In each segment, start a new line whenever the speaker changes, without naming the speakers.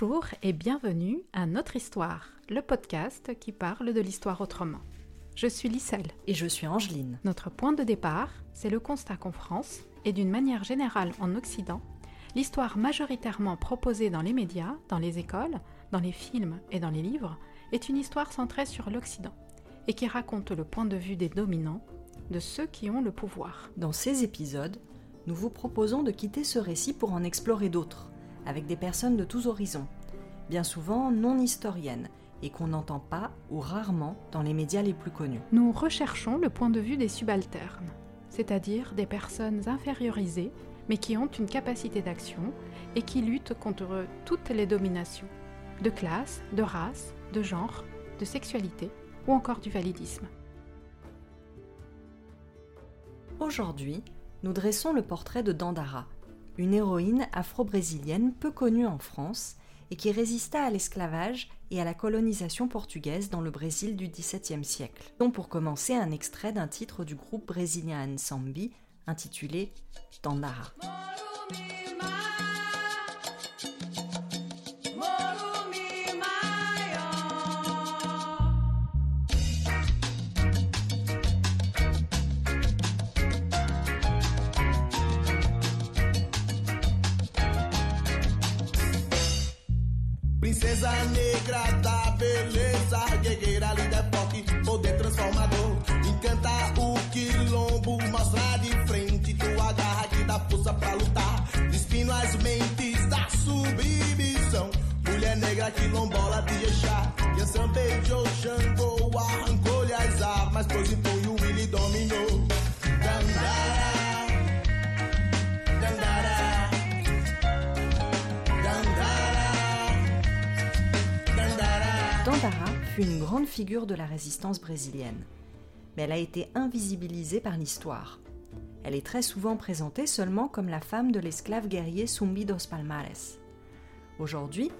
Bonjour et bienvenue à Notre Histoire, le podcast qui parle de l'histoire autrement. Je suis Lisselle.
Et je suis Angeline.
Notre point de départ, c'est le constat qu'en France, et d'une manière générale en Occident, l'histoire majoritairement proposée dans les médias, dans les écoles, dans les films et dans les livres, est une histoire centrée sur l'Occident, et qui raconte le point de vue des dominants, de ceux qui ont le pouvoir.
Dans ces épisodes, nous vous proposons de quitter ce récit pour en explorer d'autres avec des personnes de tous horizons, bien souvent non historiennes, et qu'on n'entend pas ou rarement dans les médias les plus connus.
Nous recherchons le point de vue des subalternes, c'est-à-dire des personnes infériorisées, mais qui ont une capacité d'action et qui luttent contre toutes les dominations, de classe, de race, de genre, de sexualité ou encore du validisme.
Aujourd'hui, nous dressons le portrait de Dandara, une héroïne afro-brésilienne peu connue en France et qui résista à l'esclavage et à la colonisation portugaise dans le Brésil du XVIIe siècle. dont pour commencer un extrait d'un titre du groupe brésilien Ensambi intitulé Tandara.
Princesa negra da beleza, guerreira, linda, forte, poder transformador. Encanta o quilombo, mostra de frente tua garra que dá força pra lutar. Despino as mentes da submissão. Mulher negra quilombola de Eixá. Yansan beijou Xangô, arrancou-lhe as armas, pois em punho ele dominou. Dandara.
Une grande figure de la résistance brésilienne, mais elle a été invisibilisée par l'histoire. Elle est très souvent présentée seulement comme la femme de l'esclave guerrier Zumbi dos Palmares. Aujourd'hui,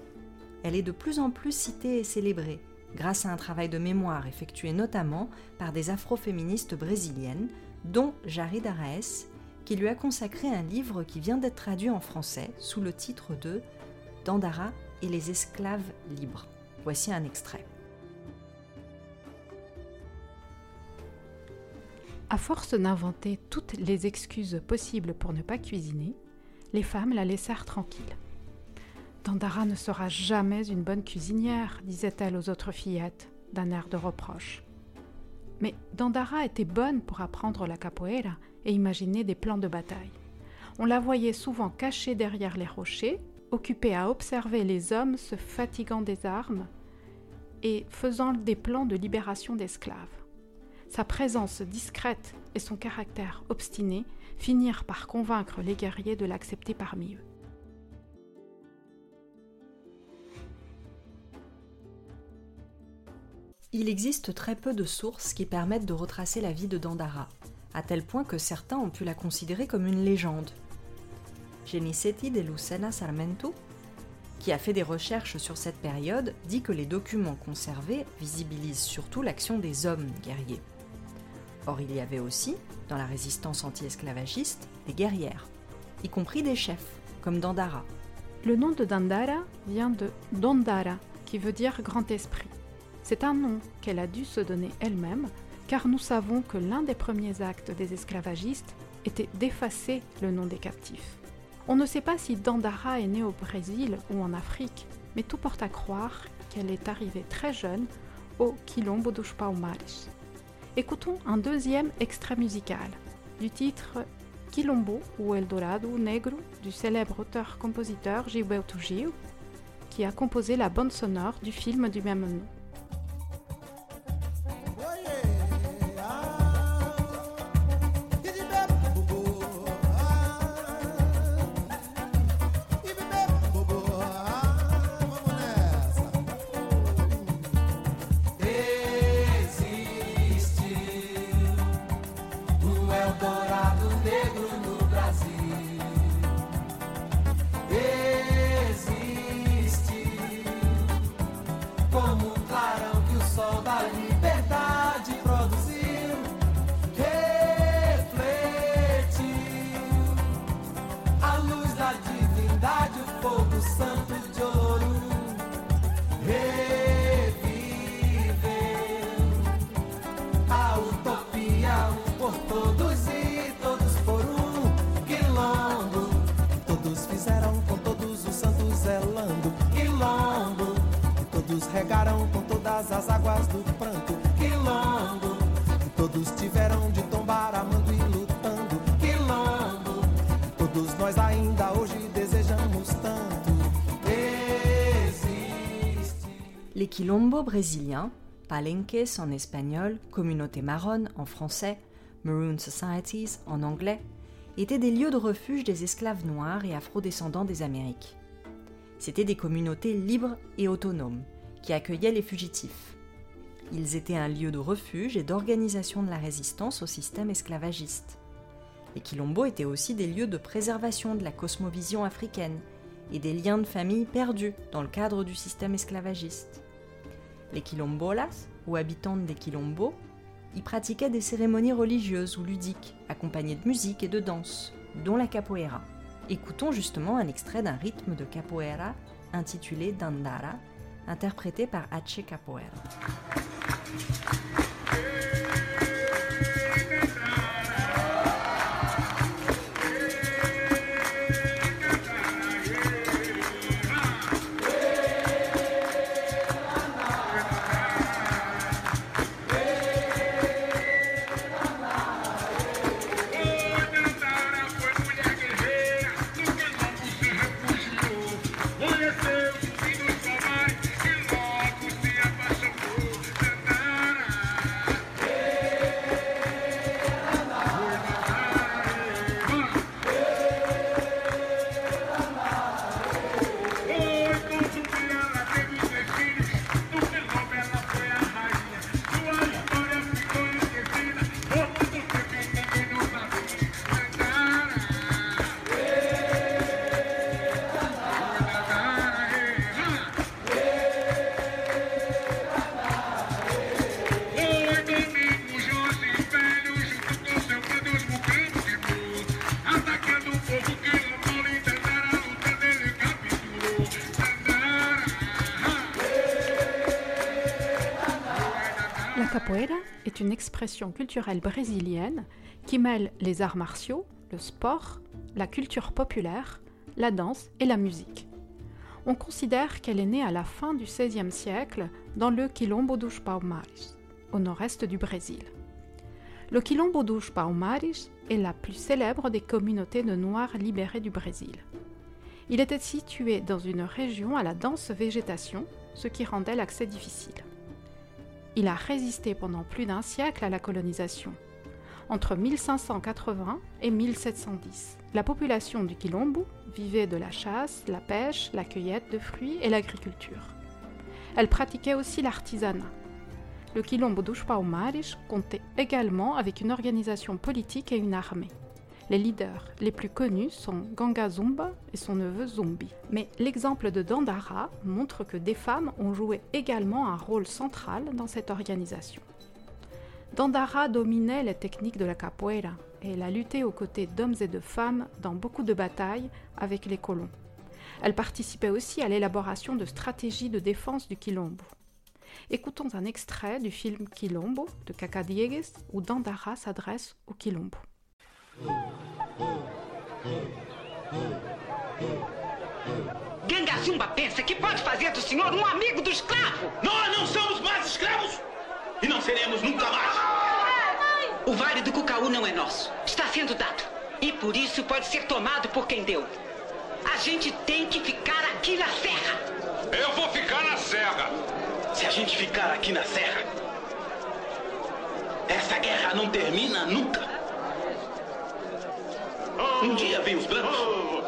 elle est de plus en plus citée et célébrée, grâce à un travail de mémoire effectué notamment par des afroféministes brésiliennes, dont Jarid Araes, qui lui a consacré un livre qui vient d'être traduit en français sous le titre de Dandara et les esclaves libres. Voici un extrait.
À force d'inventer toutes les excuses possibles pour ne pas cuisiner, les femmes la laissèrent tranquille. Dandara ne sera jamais une bonne cuisinière, disait-elle aux autres fillettes, d'un air de reproche. Mais Dandara était bonne pour apprendre la capoeira et imaginer des plans de bataille. On la voyait souvent cachée derrière les rochers, occupée à observer les hommes se fatiguant des armes et faisant des plans de libération d'esclaves. Sa présence discrète et son caractère obstiné finirent par convaincre les guerriers de l'accepter parmi eux.
Il existe très peu de sources qui permettent de retracer la vie de Dandara, à tel point que certains ont pu la considérer comme une légende. Genicetti de Lucena Sarmento, qui a fait des recherches sur cette période, dit que les documents conservés visibilisent surtout l'action des hommes guerriers. Or, il y avait aussi, dans la résistance anti-esclavagiste, des guerrières, y compris des chefs, comme Dandara.
Le nom de Dandara vient de Dondara, qui veut dire grand esprit. C'est un nom qu'elle a dû se donner elle-même, car nous savons que l'un des premiers actes des esclavagistes était d'effacer le nom des captifs. On ne sait pas si Dandara est née au Brésil ou en Afrique, mais tout porte à croire qu'elle est arrivée très jeune au Quilombo dos Palmares. Écoutons un deuxième extrait musical du titre Quilombo ou Eldorado Negro du célèbre auteur-compositeur Gilberto Gil, qui a composé la bande sonore du film du même nom.
Les quilombos brésiliens, palenques en espagnol, communautés marronnes en français, Maroon Societies en anglais, étaient des lieux de refuge des esclaves noirs et afro-descendants des Amériques. C'étaient des communautés libres et autonomes qui accueillaient les fugitifs. Ils étaient un lieu de refuge et d'organisation de la résistance au système esclavagiste. Les quilombos étaient aussi des lieux de préservation de la cosmovision africaine et des liens de famille perdus dans le cadre du système esclavagiste. Les quilombolas, ou habitantes des quilombos, y pratiquaient des cérémonies religieuses ou ludiques, accompagnées de musique et de danse, dont la capoeira. Écoutons justement un extrait d'un rythme de capoeira intitulé Dandara, interprété par Hache Capoeira.
Est une expression culturelle brésilienne qui mêle les arts martiaux, le sport, la culture populaire, la danse et la musique. On considère qu'elle est née à la fin du XVIe siècle dans le Quilombo dos Palmares, au nord-est du Brésil. Le Quilombo dos Palmares est la plus célèbre des communautés de Noirs libérés du Brésil. Il était situé dans une région à la dense végétation, ce qui rendait l'accès difficile. Il a résisté pendant plus d'un siècle à la colonisation. Entre 1580 et 1710, la population du Quilombo vivait de la chasse, la pêche, la cueillette de fruits et l'agriculture. Elle pratiquait aussi l'artisanat. Le Quilombo Palmares comptait également avec une organisation politique et une armée. Les leaders les plus connus sont Ganga Zumba et son neveu Zumbi. Mais l'exemple de Dandara montre que des femmes ont joué également un rôle central dans cette organisation. Dandara dominait les techniques de la capoeira et elle a lutté aux côtés d'hommes et de femmes dans beaucoup de batailles avec les colons. Elle participait aussi à l'élaboration de stratégies de défense du Quilombo. Écoutons un extrait du film Quilombo de Cacá Diegues où Dandara s'adresse au Quilombo.
Zumba pensa que pode fazer do senhor um amigo do escravo.
Nós não somos mais escravos e não seremos nunca mais.
O Vale do Cucaú não é nosso. Está sendo dado. E por isso pode ser tomado por quem deu. A gente tem que ficar aqui na serra.
Eu vou ficar na serra. Se a gente ficar aqui na serra, essa guerra não termina nunca. Um dia vem os brancos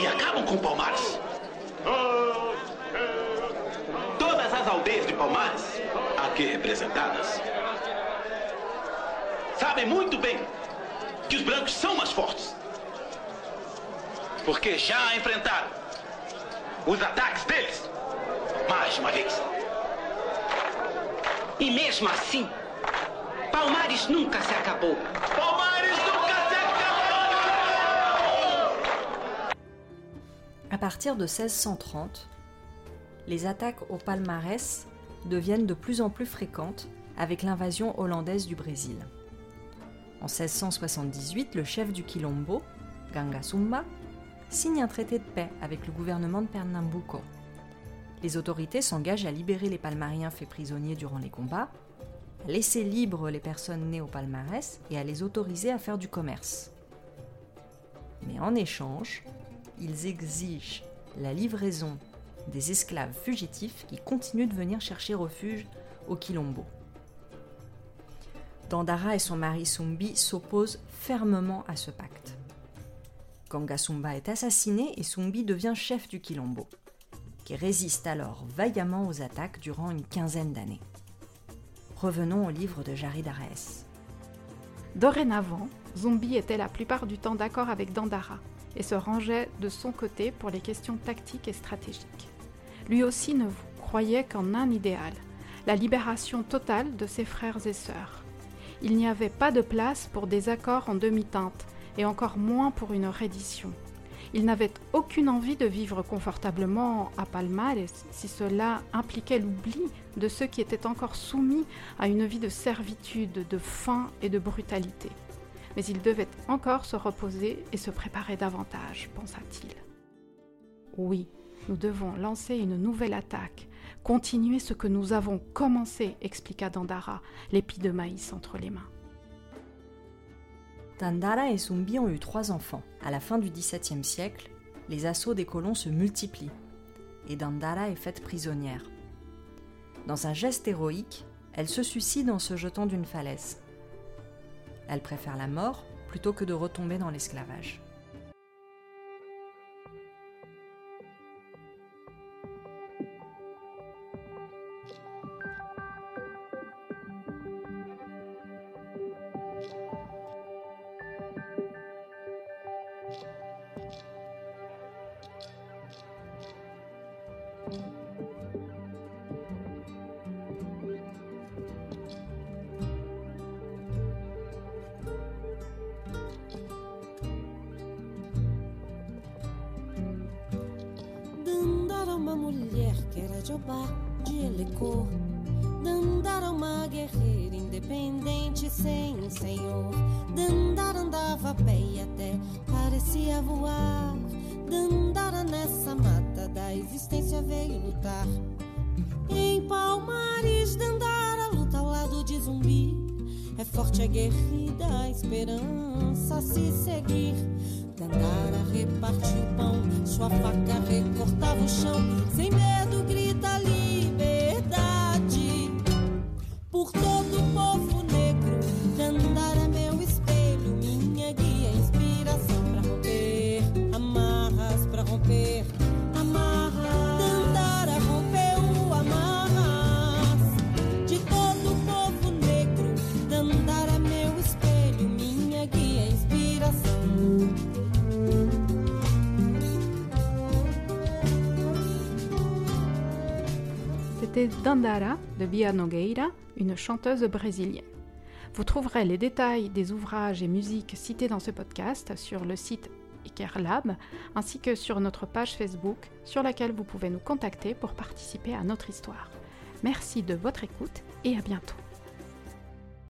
e acabam com Palmares. Todas as aldeias de Palmares, aqui representadas, sabem muito bem que os brancos são mais fortes. Porque já enfrentaram os ataques deles mais uma vez.
E mesmo assim, Palmares nunca se acabou.
Palmares nunca
partir de 1630, les attaques au palmarès deviennent de plus en plus fréquentes avec l'invasion hollandaise du Brésil. En 1678, le chef du Quilombo, Ganga Sumba, signe un traité de paix avec le gouvernement de Pernambuco. Les autorités s'engagent à libérer les palmariens faits prisonniers durant les combats, à laisser libres les personnes nées au palmarès et à les autoriser à faire du commerce. Mais en échange, ils exigent la livraison des esclaves fugitifs qui continuent de venir chercher refuge au Quilombo. Dandara et son mari Sumbi s'opposent fermement à ce pacte. Gangasumba est assassiné et Sumbi devient chef du Quilombo, qui résiste alors vaillamment aux attaques durant une quinzaine d'années. Revenons au livre de Jarid Araes.
Dorénavant, Zumbi était la plupart du temps d'accord avec Dandara et se rangeait de son côté pour les questions tactiques et stratégiques. Lui aussi ne croyait qu'en un idéal, la libération totale de ses frères et sœurs. Il n'y avait pas de place pour des accords en demi-teinte, et encore moins pour une reddition. Il n'avait aucune envie de vivre confortablement à Palmares si cela impliquait l'oubli de ceux qui étaient encore soumis à une vie de servitude, de faim et de brutalité. Mais il devait encore se reposer et se préparer davantage, pensa-t-il. Oui, nous devons lancer une nouvelle attaque, continuer ce que nous avons commencé, expliqua Dandara, l'épi de maïs entre les mains.
Dandara et Sumbi ont eu trois enfants. À la fin du XVIIe siècle, les assauts des colons se multiplient et Dandara est faite prisonnière. Dans un geste héroïque, elle se suicide en se jetant d'une falaise. Elle préfère la mort plutôt que de retomber dans l'esclavage.
Jobá de Elecor. Dandara uma guerreira independente sem senhor. Dandara andava a pé e até parecia voar. Dandara nessa mata da existência veio lutar. Em Palmares, Dandara luta ao lado de zumbi. É forte, é guerrida, a esperança a se seguir. Dandara reparte o pão, sua faca recortava o chão. Sem medo, grita liberdade.
C'était Dandara de Bia Nogueira, une chanteuse brésilienne. Vous trouverez les détails des ouvrages et musiques cités dans ce podcast sur le site Ikerlab ainsi que sur notre page Facebook sur laquelle vous pouvez nous contacter pour participer à notre histoire. Merci de votre écoute et à bientôt.